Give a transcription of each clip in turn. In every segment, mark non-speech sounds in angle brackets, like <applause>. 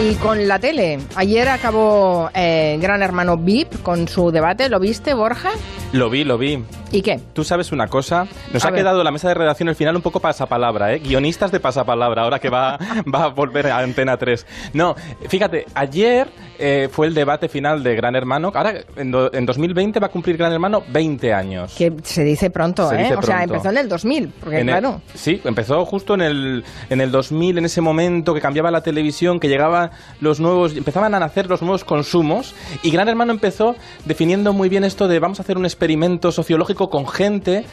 Y con la tele. Ayer acabó eh, Gran Hermano VIP con su debate. ¿Lo viste, Borja? Lo vi, lo vi. ¿Y qué? Tú sabes una cosa, nos A ha ver. quedado la mesa de redacción al final un poco pasapalabra, ¿eh? Guionistas de pasapalabra, ahora que va, <laughs> va a volver a Antena 3. No, fíjate, ayer eh, fue el debate final de Gran Hermano. Ahora, en, do- en 2020 va a cumplir Gran Hermano 20 años. Que se dice pronto, Se ¿eh? dice o sea, empezó en el 2000. Porque, En el- claro. sí, empezó justo en el, en el 2000, en ese momento que cambiaba la televisión, que llegaban los nuevos, empezaban a nacer los nuevos consumos, y Gran Hermano empezó definiendo muy bien esto de vamos a hacer un experimento sociológico con gente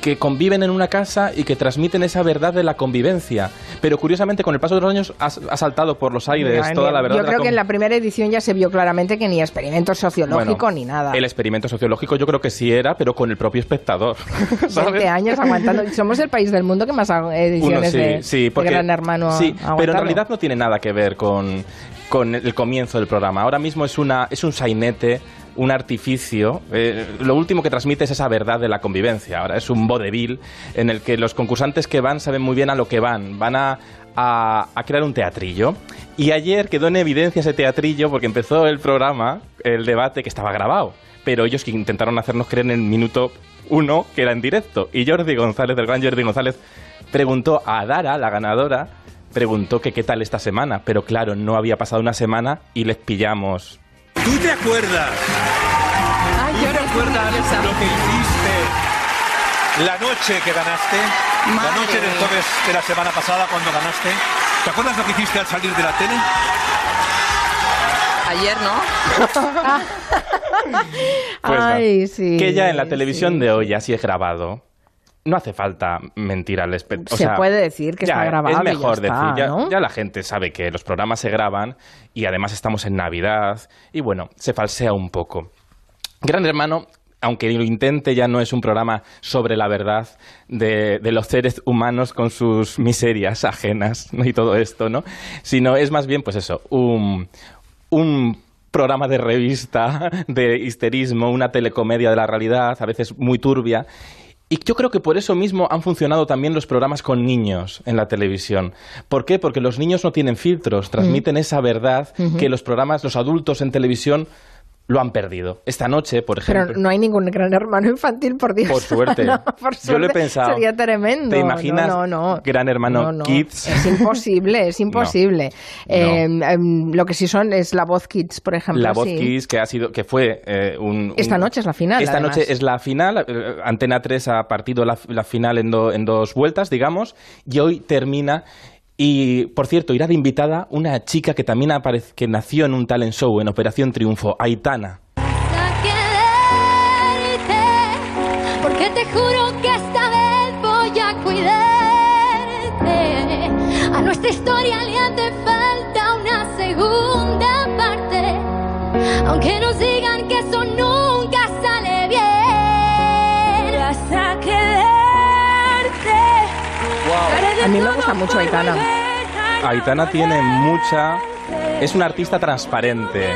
que conviven en una casa y que transmiten esa verdad de la convivencia. Pero curiosamente, con el paso de los años, ha, ha saltado por los aires Ya, toda ni- la verdad. Yo de la creo que en la primera edición ya se vio claramente que ni experimento sociológico Bueno, ni nada. El experimento sociológico yo creo que sí era, pero con el propio espectador. <laughs> 20 años aguantando. Somos el país del mundo que más ha- ediciones sí, de, sí, de porque- Gran Hermano ha Sí, pero en realidad no tiene nada que ver con, con el comienzo del programa. Ahora mismo es, una, es un sainete, un artificio. eh, lo último que transmite es esa verdad de la convivencia. Ahora es un vodevil en el que los concursantes que van saben muy bien a lo que van. Van a, crear un teatrillo. Y ayer quedó en evidencia ese teatrillo porque empezó el programa, el debate que estaba grabado. Pero ellos que intentaron hacernos creer en el minuto uno que era en directo. Y Jordi González, el gran Jordi González, preguntó a Dara, la ganadora, preguntó que qué tal esta semana. Pero claro, no había pasado una semana y les pillamos. ¿Tú te acuerdas? ¿Tú te acuerdas lo que hiciste la noche que ganaste? La noche del jueves de la semana pasada cuando ganaste. ¿Te acuerdas lo que hiciste al salir de la tele? Ayer no. <laughs> Pues no. Ay, sí. que ya en la televisión sí. de hoy así es grabado. No hace falta mentir al espectador. Se puede decir que está grabado Es y ya mejor está, decir, ya, ¿no? ya la gente sabe que los programas se graban y además estamos en Navidad y bueno, se falsea un poco. Gran Hermano, aunque lo intente, ya no es un programa sobre la verdad de, de los seres humanos con sus miserias ajenas <laughs> ¿no? y todo esto, ¿no? Sino es más bien, pues eso, un, un programa de revista, <laughs> de histerismo, una telecomedia de la realidad, a veces muy turbia. Y yo creo que por eso mismo han funcionado también los programas con niños en la televisión. ¿Por qué? Porque los niños no tienen filtros, transmiten esa verdad que los programas, los adultos en televisión lo han perdido. Esta noche, por ejemplo. Pero no hay ningún gran hermano infantil, por Dios. Por suerte. <laughs> No, por Yo lo he pensado. Sería tremendo. ¿Te imaginas No, no, no. Gran Hermano No, no. Kids? Es imposible, es <laughs> imposible. No. Eh, em, lo que sí son es la voz Kids, por ejemplo. La voz sí. Kids, que ha sido, que fue eh, un, un- Esta noche es la final, Esta además. noche es la final. eh, Antena 3 ha partido la, la final en, do- en dos vueltas, digamos, y hoy termina. Y, por cierto, irá de invitada una chica que también aparece, que nació en un talent show, en Operación Triunfo, Aitana. a nuestra historia le hace falta una parte, A mí me gusta mucho Aitana. Aitana tiene mucha... Es una artista transparente.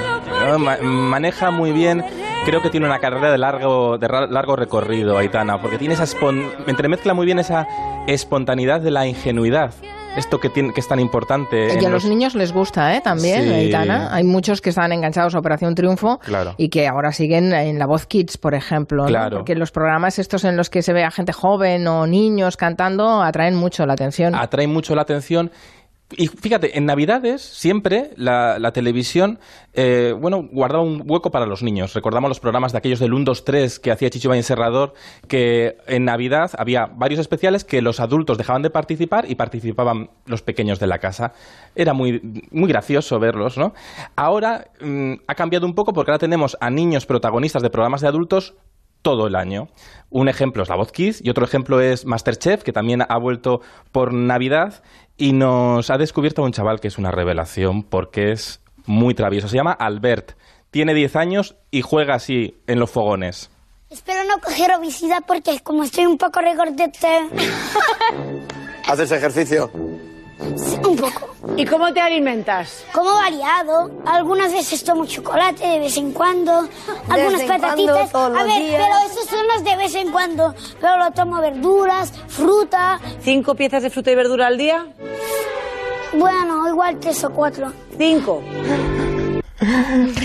maneja muy bien... Creo que tiene una carrera de largo, de largo recorrido, Aitana, porque tiene esa... espon- entremezcla muy bien esa espontaneidad de la ingenuidad. Esto que, tiene, que es tan importante. en Y a los niños les gusta, ¿eh? También, Sí. Hay muchos que están enganchados a Operación Triunfo Claro. y que ahora siguen en La Voz Kids, por ejemplo. ¿no? Claro. Porque los programas estos en los que se ve a gente joven o niños cantando atraen mucho la atención. atrae mucho la atención. Y fíjate, en Navidades siempre la, televisión, eh, bueno, guardaba un hueco para los niños. Recordamos los programas de aquellos del 1, 2, 3 que hacía Chicho Valle Serrador, que en Navidad había varios especiales que los adultos dejaban de participar y participaban los pequeños de la casa. Era muy, muy gracioso verlos, ¿no? Ahora mm, ha cambiado un poco porque ahora tenemos a niños protagonistas de programas de adultos todo el año. Un ejemplo es La Voz Kids y otro ejemplo es Masterchef, que también ha vuelto por Navidad y nos ha descubierto a un chaval que es una revelación porque es muy travieso. Se llama Albert, tiene 10 años y juega así en los fogones. Espero no coger obesidad porque como estoy un poco regordete, <laughs> ¿Haces ejercicio? Un poco. ¿Y cómo te alimentas? Como variado, algunas veces tomo chocolate de vez en cuando, <laughs> algunas en cuando, patatitas. A ver, días. pero esos son los de vez en cuando. Pero lo tomo verduras, fruta. ¿Cinco piezas de fruta y verdura al día? Bueno, igual tres o cuatro. Cinco.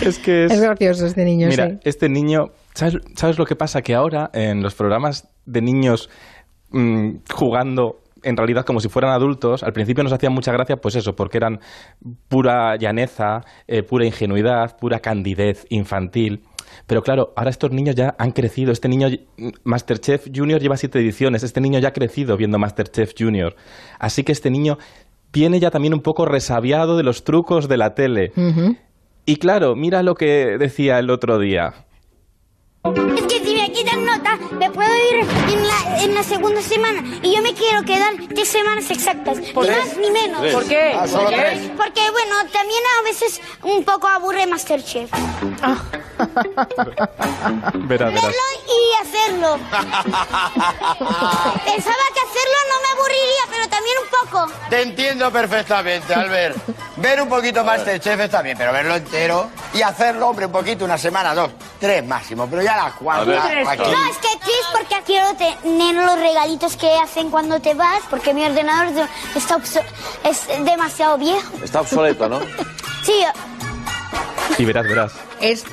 Es que Es gracioso este niño, Mira, sí. este niño, ¿sabes, sabes lo que pasa? Que ahora en los programas de niños mm, jugando en realidad como si fueran adultos, al principio nos hacían mucha gracia, pues eso, porque eran pura llaneza, eh, pura ingenuidad, pura candidez infantil. Pero claro, ahora estos niños ya han crecido. Este niño, Masterchef Junior, lleva siete ediciones. Este niño ya ha crecido viendo Masterchef Junior. Así que este niño viene ya también un poco resabiado de los trucos de la tele. Y claro, mira lo que decía el otro día. Es que si me quitan nota, me puedo ir en la, en la segunda semana. Y yo me quiero quedar tres semanas exactas. Ni más ni menos. ¿Por qué? Ah, solo ¿Por qué? tres. Porque, bueno, también a veces un poco aburre Masterchef. <laughs> Verás, verás. Verlo y hacerlo. <laughs> Pensaba que hacerlo no me aburriría, pero también un poco. Te entiendo perfectamente, Albert. Ver un poquito Masterchef está bien, pero verlo entero y hacerlo, hombre, un poquito, una semana, dos, tres máximo, pero ya las cuatro. Aquí. No, es que tres porque quiero tener los regalitos que hacen cuando te vas, porque mi ordenador de- está es demasiado viejo. Está obsoleto, ¿no? <laughs> Sí, Y verás, verás. Es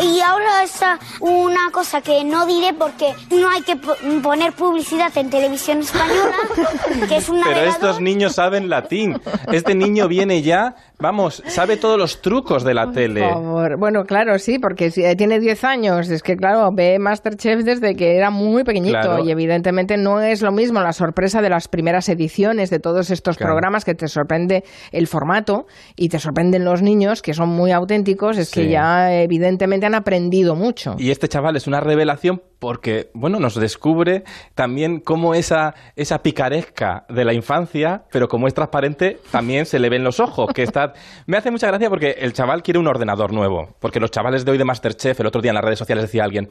y ahora está una cosa que no diré porque no hay que po- poner publicidad en televisión española, que es un <laughs> Pero navegador. estos niños saben latín. Este niño viene ya, vamos, sabe todos los trucos de la tele. Por favor. Bueno, claro, sí, porque si eh, tiene 10 años, es que claro, ve Masterchef desde que era muy pequeñito Claro. y evidentemente no es lo mismo la sorpresa de las primeras ediciones de todos estos Claro. programas que te sorprende el formato y te sorprenden los niños que son muy auténticos, es que ya evidentemente han aprendido mucho. Y este chaval es una revelación porque, bueno, nos descubre también cómo esa, esa picaresca de la infancia, pero como es transparente, también se le ven los ojos. Que está... <laughs> Me hace mucha gracia porque el chaval quiere un ordenador nuevo. Porque los chavales de hoy de Masterchef, el otro día en las redes sociales decía alguien,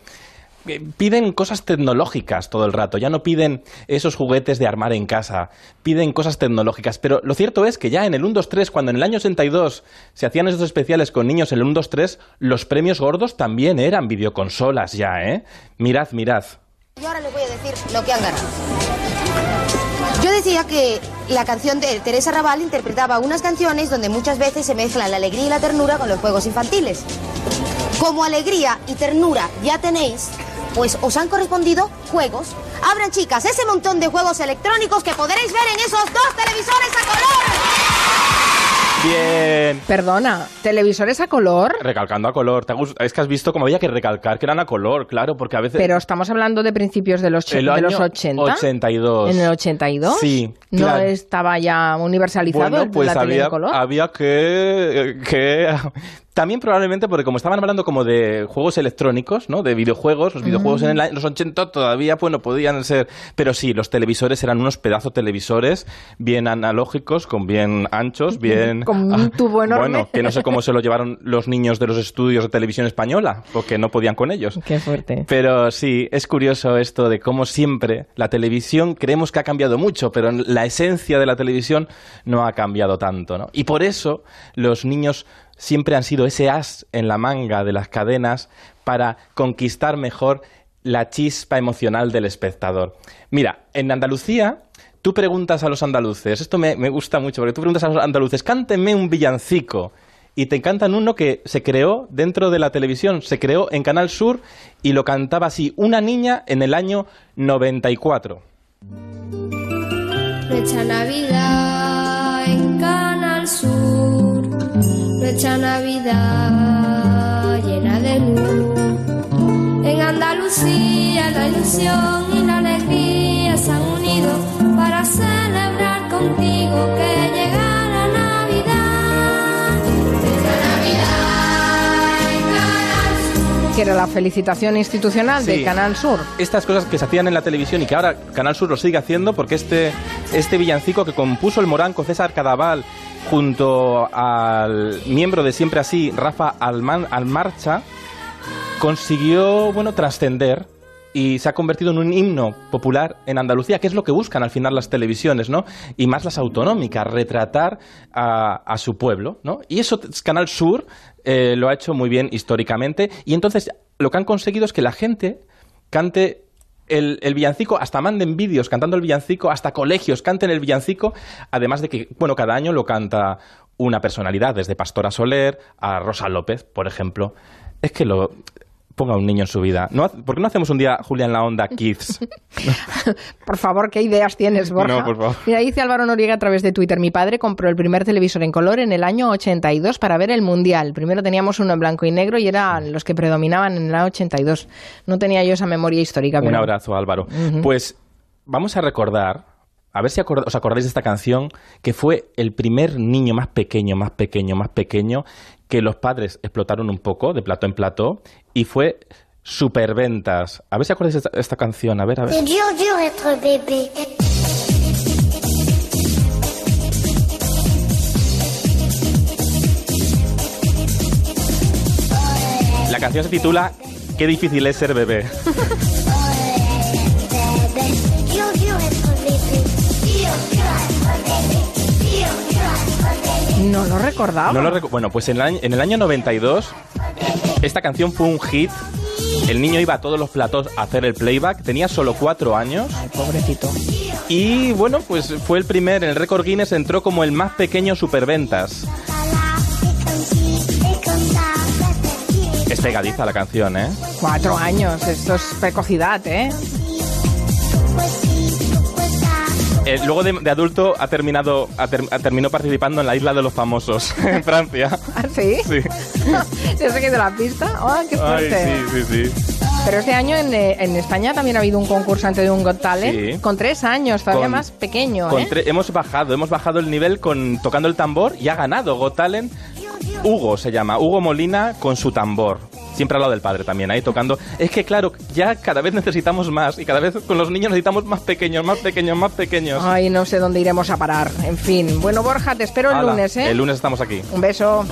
piden cosas tecnológicas todo el rato, ya no piden esos juguetes de armar en casa, piden cosas tecnológicas. Pero lo cierto es que ya en el 1, 2, 3, cuando en el año 82 se hacían esos especiales con niños en el 1, 2, 3, los premios gordos también eran videoconsolas ya, ¿eh? Mirad, mirad. Y ahora les voy a decir lo que han ganado. Yo decía que la canción de Teresa Raval interpretaba unas canciones donde muchas veces se mezclan la alegría y la ternura con los juegos infantiles. Como alegría y ternura ya tenéis, pues os han correspondido juegos. Abran chicas ese montón de juegos electrónicos que podréis ver en esos dos televisores a color. Bien. Perdona, televisores a color, Recalcando a color. ¿Te ha gust- Es que has visto cómo había que recalcar que eran a color, claro, porque a veces... pero estamos hablando de principios de los, El de los año 80. 82. ¿En el 82? Sí, ¿No claro. estaba ya universalizado Bueno, pues la tele había, de color? había que, que... También probablemente porque como estaban hablando como de juegos electrónicos, ¿no? De videojuegos, los videojuegos en el- los 80 todavía, bueno, podían ser... Pero sí, los televisores eran unos pedazos televisores bien analógicos, con bien anchos, bien... Con un tubo enorme. Bueno, que no sé cómo se lo llevaron los niños de los estudios de televisión española, porque no podían con ellos. Qué fuerte. Pero sí, es curioso esto de cómo siempre la televisión creemos que ha cambiado mucho, pero la esencia de la televisión no ha cambiado tanto, ¿no? Y por eso los niños siempre han sido ese as en la manga de las cadenas para conquistar mejor la chispa emocional del espectador. Mira, en Andalucía tú preguntas a los andaluces, esto me, me gusta mucho, porque tú preguntas a los andaluces, cántenme un villancico. Y te cantan uno que se creó dentro de la televisión, se creó en Canal Sur y lo cantaba así una niña en el año 94. Nuestra Navidad nuestra Navidad llena de luz. En Andalucía la ilusión y la alegría se han unido para celebrar contigo que llega la Navidad. Navidad en Canal Sur. Que era la felicitación institucional Sí. de Canal Sur. Estas cosas que se hacían en la televisión y que ahora Canal Sur lo sigue haciendo porque este, este villancico que compuso el moranco César Cadaval junto al miembro de Siempre Así, Rafa Alman, Almarcha, consiguió, bueno, trascender y se ha convertido en un himno popular en Andalucía, que es lo que buscan al final las televisiones, ¿no? Y más las autonómicas, retratar a, su pueblo, ¿no? Y eso Canal Sur eh, lo ha hecho muy bien históricamente y entonces lo que han conseguido es que la gente cante el, el villancico, hasta manden vídeos cantando el villancico, hasta colegios canten el villancico, además de que, bueno, cada año lo canta una personalidad, desde Pastora Soler a Rosa López, por ejemplo. Es que lo ponga un niño en su vida. ¿No, ¿Por qué no hacemos un día, Julia, en la onda Kids? <laughs> por favor, ¿qué ideas tienes, Borja? No, por favor. Mira, dice Álvaro Noriega a través de Twitter, mi padre compró el primer televisor en color en el año 82 para ver el Mundial. Primero teníamos uno en blanco y negro y eran los que predominaban en el año 82. No tenía yo esa memoria histórica. Un abrazo, Álvaro. Pues vamos a recordar, a ver si acord- os acordáis de esta canción, que fue el primer niño más pequeño, más pequeño, más pequeño, que los padres explotaron un poco de plato en plato y fue superventas. A ver si acordáis de esta, esta canción, a ver, a ver. La canción se titula Qué difícil es ser bebé. <laughs> No lo recordaba. No lo recu- bueno, pues en el, año, en el año 92 esta canción fue un hit. El niño iba a todos los platos a hacer el playback. Tenía solo cuatro años. Ay, pobrecito. Y bueno, pues fue el primer, en el récord Guinness entró como el más pequeño superventas. Es pegadiza la canción, ¿eh? Cuatro años, esto es precocidad, ¿eh? Eh, luego de, de adulto ha terminado, ha ter- ha- terminó participando en la isla de los famosos <laughs> en Francia. ¿Ah, sí? Sí. <laughs> ¿Ya se de la pista? ¡Ay, qué Ay, fuerte! sí, sí, sí. Pero este año en, eh, en España también ha habido un concursante de un Got Talent Sí. con tres años, todavía Con- más pequeño, Con ¿eh? hemos bajado, hemos bajado el nivel con tocando el tambor y ha ganado Got Talent. Hugo se llama, Hugo Molina con su tambor. Siempre al lado del padre también, ahí tocando. Es que claro, ya cada vez necesitamos más y cada vez con los niños necesitamos más pequeños, más pequeños, más pequeños. Ay, no sé dónde iremos a parar. En fin. Bueno, Borja, te espero el lunes, ¿eh? El lunes estamos aquí. Un beso.